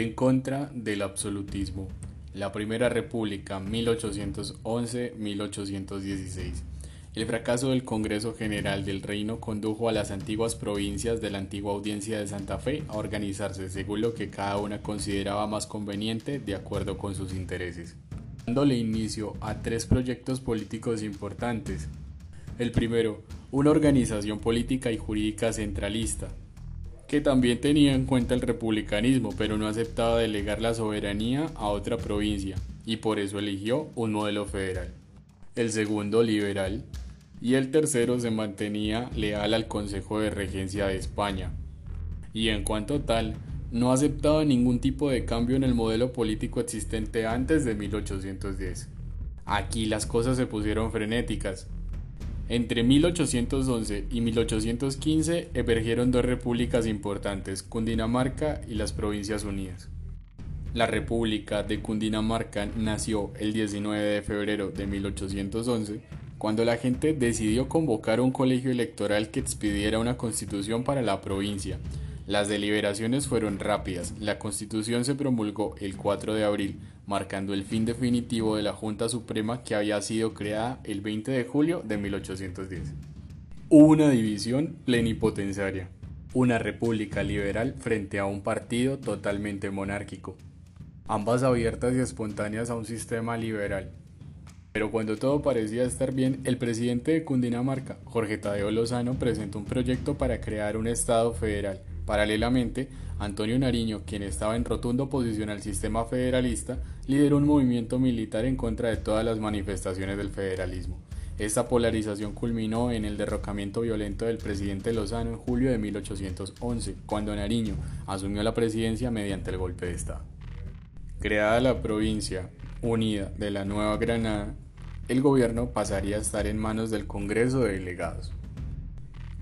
En contra del absolutismo. La Primera República 1811-1816. El fracaso del Congreso General del Reino condujo a las antiguas provincias de la antigua Audiencia de Santa Fe a organizarse según lo que cada una consideraba más conveniente de acuerdo con sus intereses, dándole inicio a tres proyectos políticos importantes. El primero, una organización política y jurídica centralista, que también tenía en cuenta el republicanismo, pero no aceptaba delegar la soberanía a otra provincia, y por eso eligió un modelo federal. El segundo, liberal, y el tercero se mantenía leal al Consejo de Regencia de España. Y en cuanto tal, no aceptaba ningún tipo de cambio en el modelo político existente antes de 1810. Aquí las cosas se pusieron frenéticas, entre 1811 y 1815 emergieron dos repúblicas importantes, Cundinamarca y las Provincias Unidas. La República de Cundinamarca nació el 19 de febrero de 1811, cuando la gente decidió convocar un colegio electoral que expidiera una constitución para la provincia. Las deliberaciones fueron rápidas, la constitución se promulgó el 4 de abril, marcando el fin definitivo de la Junta Suprema que había sido creada el 20 de julio de 1810. Hubo una división plenipotenciaria, una república liberal frente a un partido totalmente monárquico, ambas abiertas y espontáneas a un sistema liberal. Pero cuando todo parecía estar bien, el presidente de Cundinamarca, Jorge Tadeo Lozano, presentó un proyecto para crear un Estado federal. Paralelamente, Antonio Nariño, quien estaba en rotundo oposición al sistema federalista, lideró un movimiento militar en contra de todas las manifestaciones del federalismo. Esta polarización culminó en el derrocamiento violento del presidente Lozano en julio de 1811, cuando Nariño asumió la presidencia mediante el golpe de Estado. Creada la provincia unida de la Nueva Granada, el gobierno pasaría a estar en manos del Congreso de Delegados.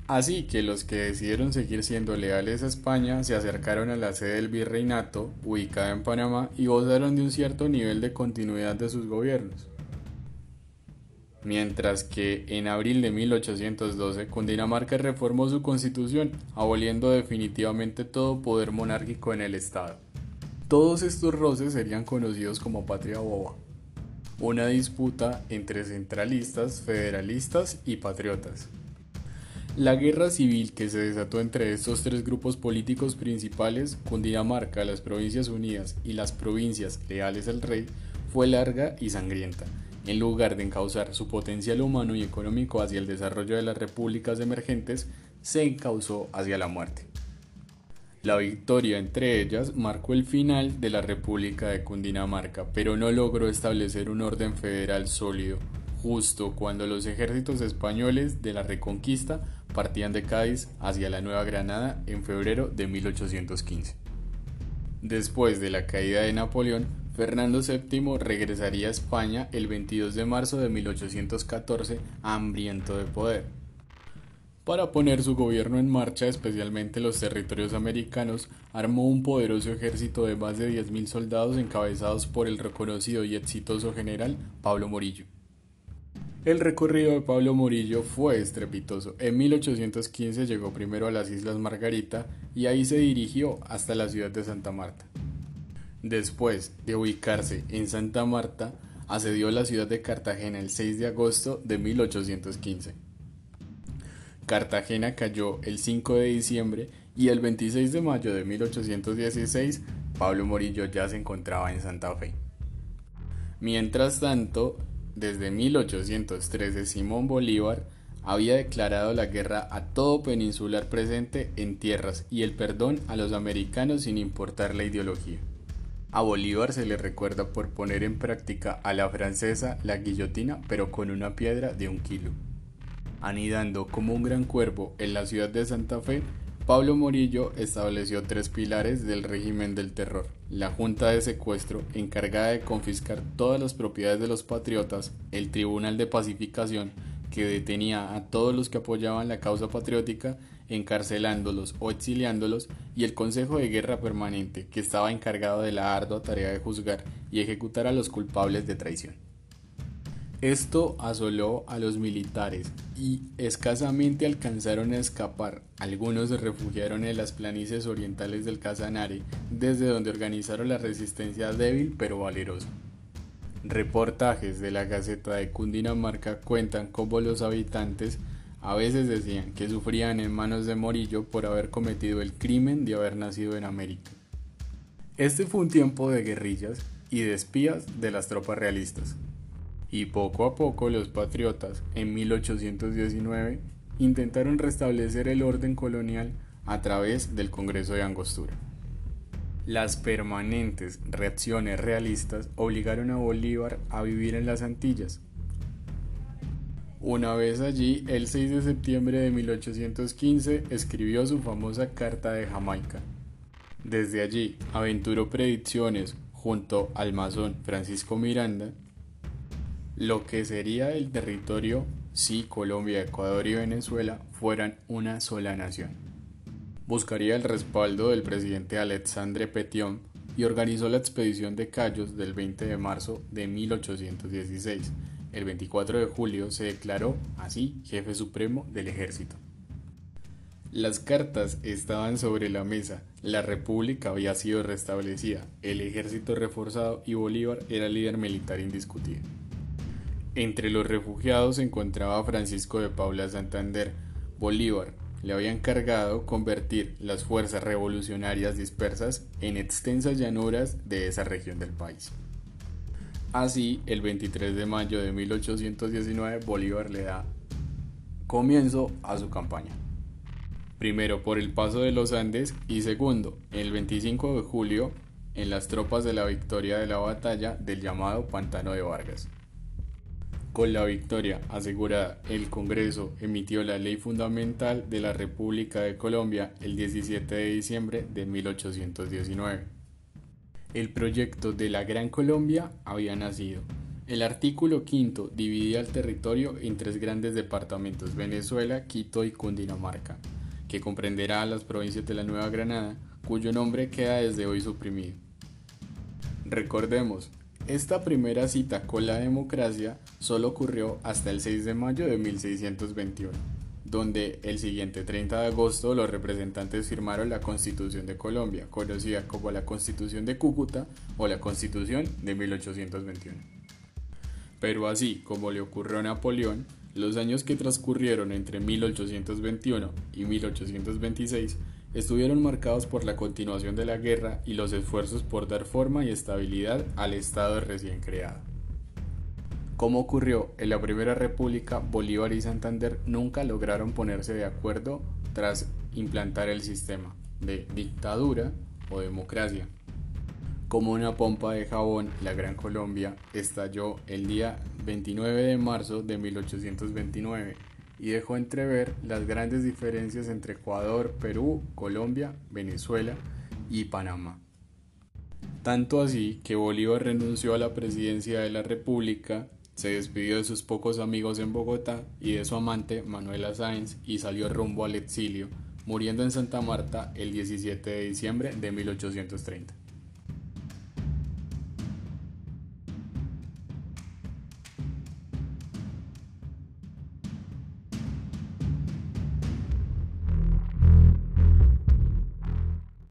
Así que los que decidieron seguir siendo leales a España se acercaron a la sede del virreinato, ubicada en Panamá, y gozaron de un cierto nivel de continuidad de sus gobiernos. Mientras que en abril de 1812 Cundinamarca reformó su constitución, aboliendo definitivamente todo poder monárquico en el Estado. Todos estos roces serían conocidos como patria boba, una disputa entre centralistas, federalistas y patriotas. La guerra civil que se desató entre estos tres grupos políticos principales, Cundinamarca, las Provincias Unidas y las provincias leales al rey, fue larga y sangrienta. En lugar de encauzar su potencial humano y económico hacia el desarrollo de las repúblicas emergentes, se encauzó hacia la muerte. La victoria entre ellas marcó el final de la República de Cundinamarca, pero no logró establecer un orden federal sólido, justo cuando los ejércitos españoles de la Reconquista partían de Cádiz hacia la Nueva Granada en febrero de 1815. Después de la caída de Napoleón, Fernando VII regresaría a España el 22 de marzo de 1814 hambriento de poder. Para poner su gobierno en marcha, especialmente los territorios americanos, armó un poderoso ejército de más de 10.000 soldados encabezados por el reconocido y exitoso general Pablo Morillo. El recorrido de Pablo Murillo fue estrepitoso. En 1815 llegó primero a las Islas Margarita y ahí se dirigió hasta la ciudad de Santa Marta. Después de ubicarse en Santa Marta, asedió la ciudad de Cartagena el 6 de agosto de 1815. Cartagena cayó el 5 de diciembre y el 26 de mayo de 1816 Pablo Morillo ya se encontraba en Santa Fe. Mientras tanto, desde 1813 Simón Bolívar había declarado la guerra a todo peninsular presente en tierras y el perdón a los americanos sin importar la ideología. A Bolívar se le recuerda por poner en práctica a la francesa la guillotina pero con una piedra de un kilo. Anidando como un gran cuervo en la ciudad de Santa Fe, Pablo Morillo estableció tres pilares del régimen del terror. La Junta de Secuestro, encargada de confiscar todas las propiedades de los patriotas, el Tribunal de Pacificación, que detenía a todos los que apoyaban la causa patriótica, encarcelándolos o exiliándolos, y el Consejo de Guerra Permanente, que estaba encargado de la ardua tarea de juzgar y ejecutar a los culpables de traición. Esto asoló a los militares y escasamente alcanzaron a escapar. Algunos se refugiaron en las planicies orientales del Casanare, desde donde organizaron la resistencia débil pero valerosa. Reportajes de la Gaceta de Cundinamarca cuentan cómo los habitantes a veces decían que sufrían en manos de Morillo por haber cometido el crimen de haber nacido en América. Este fue un tiempo de guerrillas y de espías de las tropas realistas. Y poco a poco los patriotas, en 1819, intentaron restablecer el orden colonial a través del Congreso de Angostura. Las permanentes reacciones realistas obligaron a Bolívar a vivir en las Antillas. Una vez allí, el 6 de septiembre de 1815, escribió su famosa Carta de Jamaica. Desde allí, aventuró predicciones junto al masón Francisco Miranda, lo que sería el territorio si Colombia, Ecuador y Venezuela fueran una sola nación buscaría el respaldo del presidente Alexandre Petion y organizó la expedición de Cayos del 20 de marzo de 1816. El 24 de julio se declaró así jefe supremo del ejército. Las cartas estaban sobre la mesa, la república había sido restablecida, el ejército reforzado y Bolívar era líder militar indiscutido. Entre los refugiados se encontraba Francisco de Paula Santander. Bolívar, le había encargado convertir las fuerzas revolucionarias dispersas en extensas llanuras de esa región del país. Así, el 23 de mayo de 1819, Bolívar le da comienzo a su campaña. Primero por el paso de los Andes y segundo, el 25 de julio, en las tropas de la victoria de la batalla del llamado Pantano de Vargas. Con la victoria asegurada, el Congreso emitió la Ley Fundamental de la República de Colombia el 17 de diciembre de 1819. El proyecto de la Gran Colombia había nacido. El artículo quinto dividía el territorio en tres grandes departamentos, Venezuela, Quito y Cundinamarca, que comprenderá las provincias de la Nueva Granada, cuyo nombre queda desde hoy suprimido. Recordemos, esta primera cita con la democracia solo ocurrió hasta el 6 de mayo de 1621, donde el siguiente 30 de agosto los representantes firmaron la Constitución de Colombia, conocida como la Constitución de Cúcuta o la Constitución de 1821. Pero así como le ocurrió a Napoleón, los años que transcurrieron entre 1821 y 1826 estuvieron marcados por la continuación de la guerra y los esfuerzos por dar forma y estabilidad al Estado recién creado. Como ocurrió en la Primera República, Bolívar y Santander nunca lograron ponerse de acuerdo tras implantar el sistema de dictadura o democracia. Como una pompa de jabón, la Gran Colombia estalló el día 29 de marzo de 1829 y dejó entrever las grandes diferencias entre Ecuador, Perú, Colombia, Venezuela y Panamá. Tanto así que Bolívar renunció a la presidencia de la República, se despidió de sus pocos amigos en Bogotá y de su amante Manuela Sáenz y salió rumbo al exilio, muriendo en Santa Marta el 17 de diciembre de 1830.